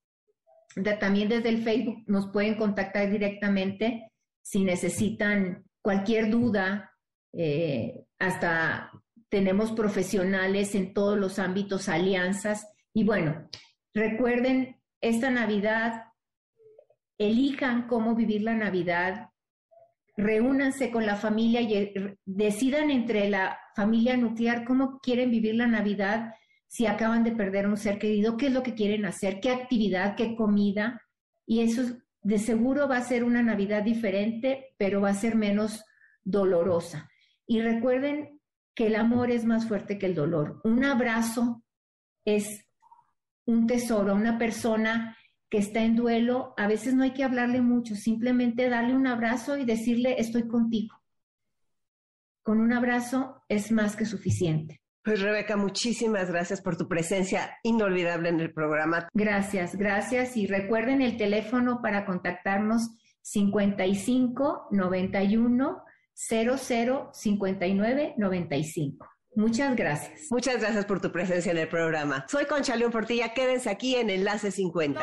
también desde el Facebook nos pueden contactar directamente si necesitan cualquier duda. Eh, hasta tenemos profesionales en todos los ámbitos, alianzas. Y bueno, recuerden, esta Navidad, elijan cómo vivir la Navidad, reúnanse con la familia y eh, decidan entre la familia nuclear cómo quieren vivir la Navidad si acaban de perder un ser querido, qué es lo que quieren hacer, qué actividad, qué comida. Y eso de seguro va a ser una Navidad diferente, pero va a ser menos dolorosa. Y recuerden que el amor es más fuerte que el dolor. Un abrazo es un tesoro. Una persona que está en duelo, a veces no hay que hablarle mucho, simplemente darle un abrazo y decirle estoy contigo. Con un abrazo es más que suficiente. Pues Rebeca, muchísimas gracias por tu presencia inolvidable en el programa. Gracias, gracias. Y recuerden el teléfono para contactarnos 55 91 00 59 95. Muchas gracias. Muchas gracias por tu presencia en el programa. Soy Concha León Portilla. Quédense aquí en Enlace 50.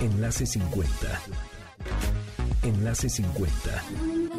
Enlace 50. Enlace 50.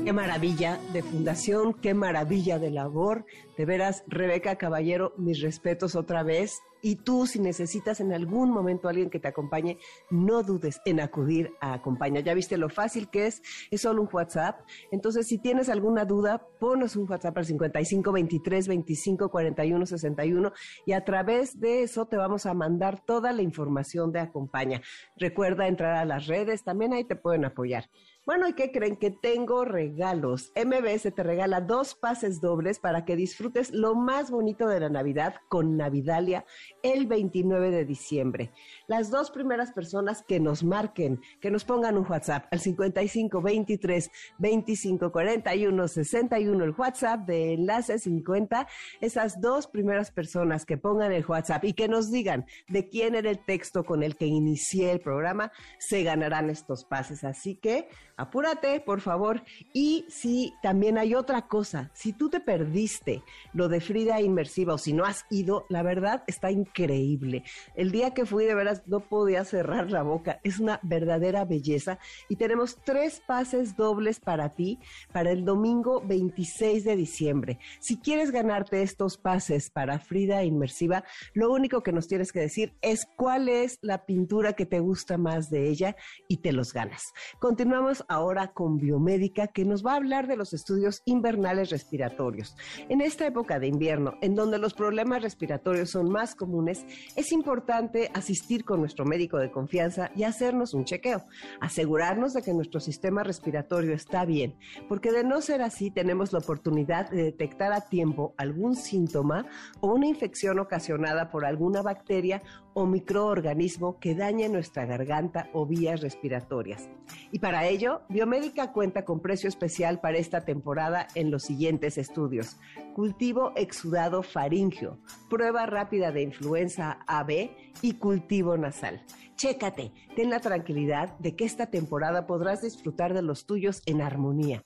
Qué maravilla de fundación, qué maravilla de labor. De veras, Rebeca Caballero, mis respetos otra vez. Y tú, si necesitas en algún momento alguien que te acompañe, no dudes en acudir a Acompaña. Ya viste lo fácil que es, es solo un WhatsApp. Entonces, si tienes alguna duda, ponos un WhatsApp al 55 23 25 41 61 y a través de eso te vamos a mandar toda la información de Acompaña. Recuerda entrar a las redes, también ahí te pueden apoyar. Bueno, ¿y qué creen? Que tengo regalos. MBS te regala dos pases dobles para que disfrutes lo más bonito de la Navidad con Navidalia el 29 de diciembre. Las dos primeras personas que nos marquen, que nos pongan un WhatsApp al 55 23 25 41 61, el WhatsApp de Enlace 50, esas dos primeras personas que pongan el WhatsApp y que nos digan de quién era el texto con el que inicié el programa, se ganarán estos pases. Así que apúrate, por favor. Y si también hay otra cosa, si tú te perdiste lo de Frida Inmersiva o si no has ido, la verdad está increíble. El día que fui, de veras, no podía cerrar la boca. Es una verdadera belleza. Y tenemos tres pases dobles para ti para el domingo 26 de diciembre. Si quieres ganarte estos pases para Frida Inmersiva, lo único que nos tienes que decir es cuál es la pintura que te gusta más de ella y te los ganas. Continuamos ahora con Biomédica, que nos va a hablar de los estudios invernales respiratorios. En esta época de invierno, en donde los problemas respiratorios son más comunes, es importante asistir con nuestro médico de confianza y hacernos un chequeo, asegurarnos de que nuestro sistema respiratorio está bien, porque de no ser así tenemos la oportunidad de detectar a tiempo algún síntoma o una infección ocasionada por alguna bacteria o microorganismo que dañe nuestra garganta o vías respiratorias. Y para ello, Biomédica cuenta con precio especial para esta temporada en los siguientes estudios. Cultivo exudado faringio, prueba rápida de influenza AB y cultivo nasal. Chécate, ten la tranquilidad de que esta temporada podrás disfrutar de los tuyos en armonía.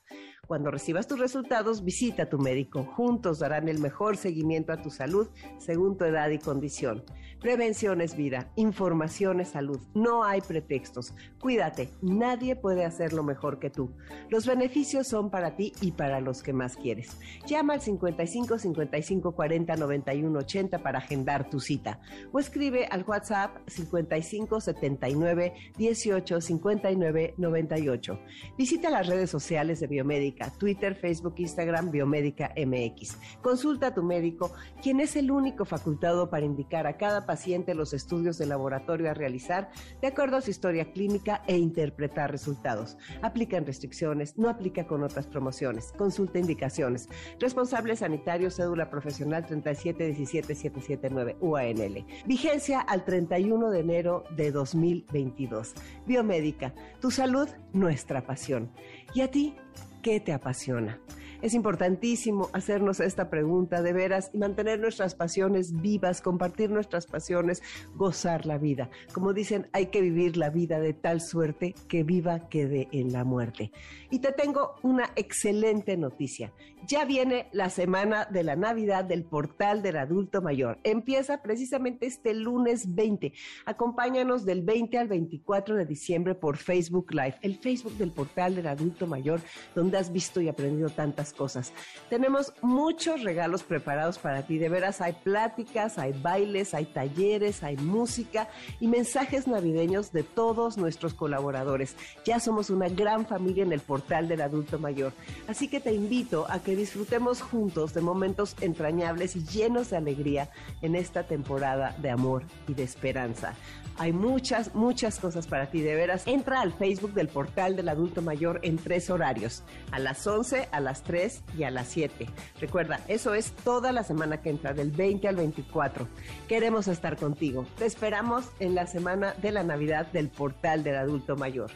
Cuando recibas tus resultados, visita a tu médico. Juntos darán el mejor seguimiento a tu salud según tu edad y condición. Prevención es vida, información es salud. No hay pretextos. Cuídate, nadie puede hacerlo mejor que tú. Los beneficios son para ti y para los que más quieres. Llama al 55 55 40 91 80 para agendar tu cita o escribe al WhatsApp 55 79 18 59 98. Visita las redes sociales de Biomédica Twitter, Facebook, Instagram, Biomédica MX. Consulta a tu médico, quien es el único facultado para indicar a cada paciente los estudios de laboratorio a realizar de acuerdo a su historia clínica e interpretar resultados. Aplican restricciones, no aplica con otras promociones. Consulta indicaciones. Responsable sanitario, cédula profesional 3717779 UANL. Vigencia al 31 de enero de 2022. Biomédica, tu salud, nuestra pasión. ¿Y a ti? ¿Qué te apasiona? Es importantísimo hacernos esta pregunta de veras y mantener nuestras pasiones vivas, compartir nuestras pasiones, gozar la vida. Como dicen, hay que vivir la vida de tal suerte que viva quede en la muerte. Y te tengo una excelente noticia. Ya viene la semana de la Navidad del portal del adulto mayor. Empieza precisamente este lunes 20. Acompáñanos del 20 al 24 de diciembre por Facebook Live, el Facebook del portal del adulto mayor, donde has visto y aprendido tantas cosas. Tenemos muchos regalos preparados para ti. De veras, hay pláticas, hay bailes, hay talleres, hay música y mensajes navideños de todos nuestros colaboradores. Ya somos una gran familia en el portal del adulto mayor. Así que te invito a que disfrutemos juntos de momentos entrañables y llenos de alegría en esta temporada de amor y de esperanza. Hay muchas, muchas cosas para ti, de veras. Entra al Facebook del portal del adulto mayor en tres horarios, a las 11, a las 3 y a las 7. Recuerda, eso es toda la semana que entra, del 20 al 24. Queremos estar contigo. Te esperamos en la semana de la Navidad del portal del adulto mayor.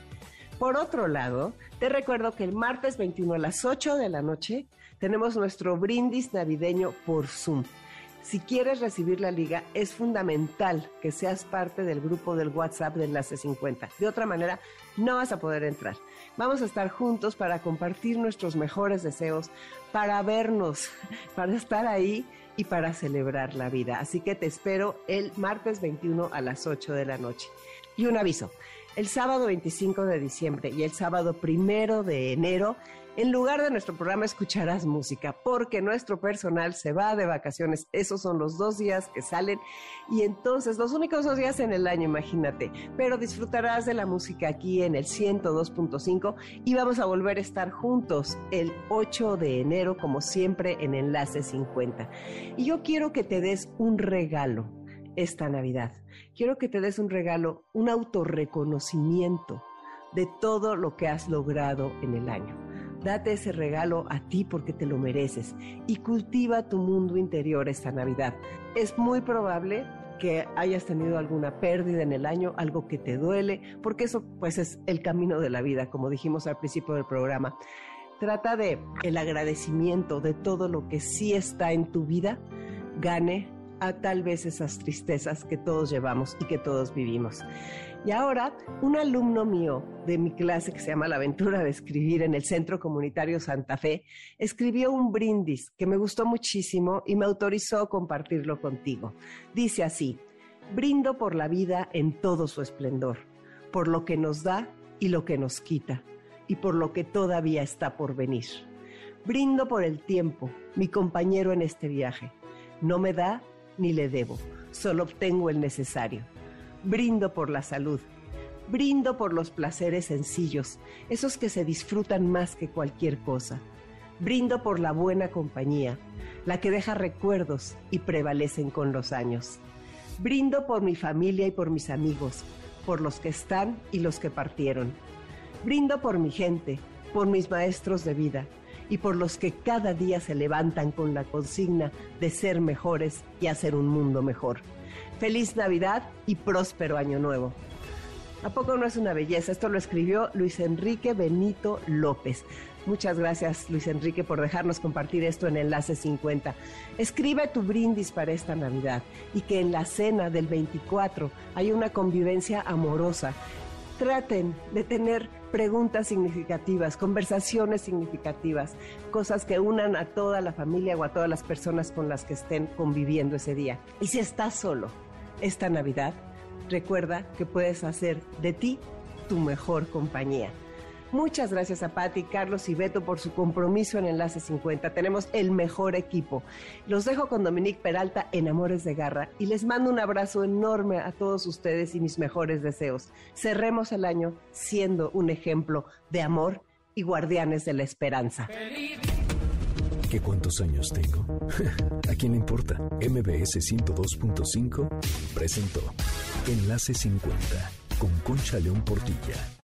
Por otro lado, te recuerdo que el martes 21 a las 8 de la noche tenemos nuestro brindis navideño por Zoom. Si quieres recibir la liga, es fundamental que seas parte del grupo del WhatsApp de Enlace 50. De otra manera, no vas a poder entrar. Vamos a estar juntos para compartir nuestros mejores deseos, para vernos, para estar ahí y para celebrar la vida. Así que te espero el martes 21 a las 8 de la noche. Y un aviso, el sábado 25 de diciembre y el sábado 1 de enero en lugar de nuestro programa escucharás música, porque nuestro personal se va de vacaciones. Esos son los dos días que salen y entonces los únicos dos días en el año, imagínate. Pero disfrutarás de la música aquí en el 102.5 y vamos a volver a estar juntos el 8 de enero, como siempre, en Enlace 50. Y yo quiero que te des un regalo esta Navidad. Quiero que te des un regalo, un autorreconocimiento de todo lo que has logrado en el año. Date ese regalo a ti porque te lo mereces y cultiva tu mundo interior esta Navidad. Es muy probable que hayas tenido alguna pérdida en el año, algo que te duele, porque eso pues es el camino de la vida, como dijimos al principio del programa. Trata de el agradecimiento de todo lo que sí está en tu vida, gane a tal vez esas tristezas que todos llevamos y que todos vivimos. Y ahora, un alumno mío de mi clase que se llama La aventura de escribir en el Centro Comunitario Santa Fe, escribió un brindis que me gustó muchísimo y me autorizó compartirlo contigo. Dice así, brindo por la vida en todo su esplendor, por lo que nos da y lo que nos quita, y por lo que todavía está por venir. Brindo por el tiempo, mi compañero en este viaje. No me da ni le debo, solo obtengo el necesario Brindo por la salud. Brindo por los placeres sencillos, esos que se disfrutan más que cualquier cosa. Brindo por la buena compañía, la que deja recuerdos y prevalecen con los años. Brindo por mi familia y por mis amigos, por los que están y los que partieron. Brindo por mi gente, por mis maestros de vida y por los que cada día se levantan con la consigna de ser mejores y hacer un mundo mejor. Feliz Navidad y próspero Año Nuevo. ¿A poco no es una belleza? Esto lo escribió Luis Enrique Benito López. Muchas gracias, Luis Enrique, por dejarnos compartir esto en Enlace 50. Escribe tu brindis para esta Navidad y que en la cena del 24 haya una convivencia amorosa. Traten de tener preguntas significativas, conversaciones significativas, cosas que unan a toda la familia o a todas las personas con las que estén conviviendo ese día. Y si estás solo, esta Navidad, recuerda que puedes hacer de ti tu mejor compañía. Muchas gracias a Patti, Carlos y Beto por su compromiso en Enlace 50. Tenemos el mejor equipo. Los dejo con Dominique Peralta en Amores de Garra y les mando un abrazo enorme a todos ustedes y mis mejores deseos. Cerremos el año siendo un ejemplo de amor y guardianes de la esperanza. ¿Qué cuántos años tengo? ¿A quién le importa? MBS 102.5 presentó Enlace 50 con Concha León Portilla.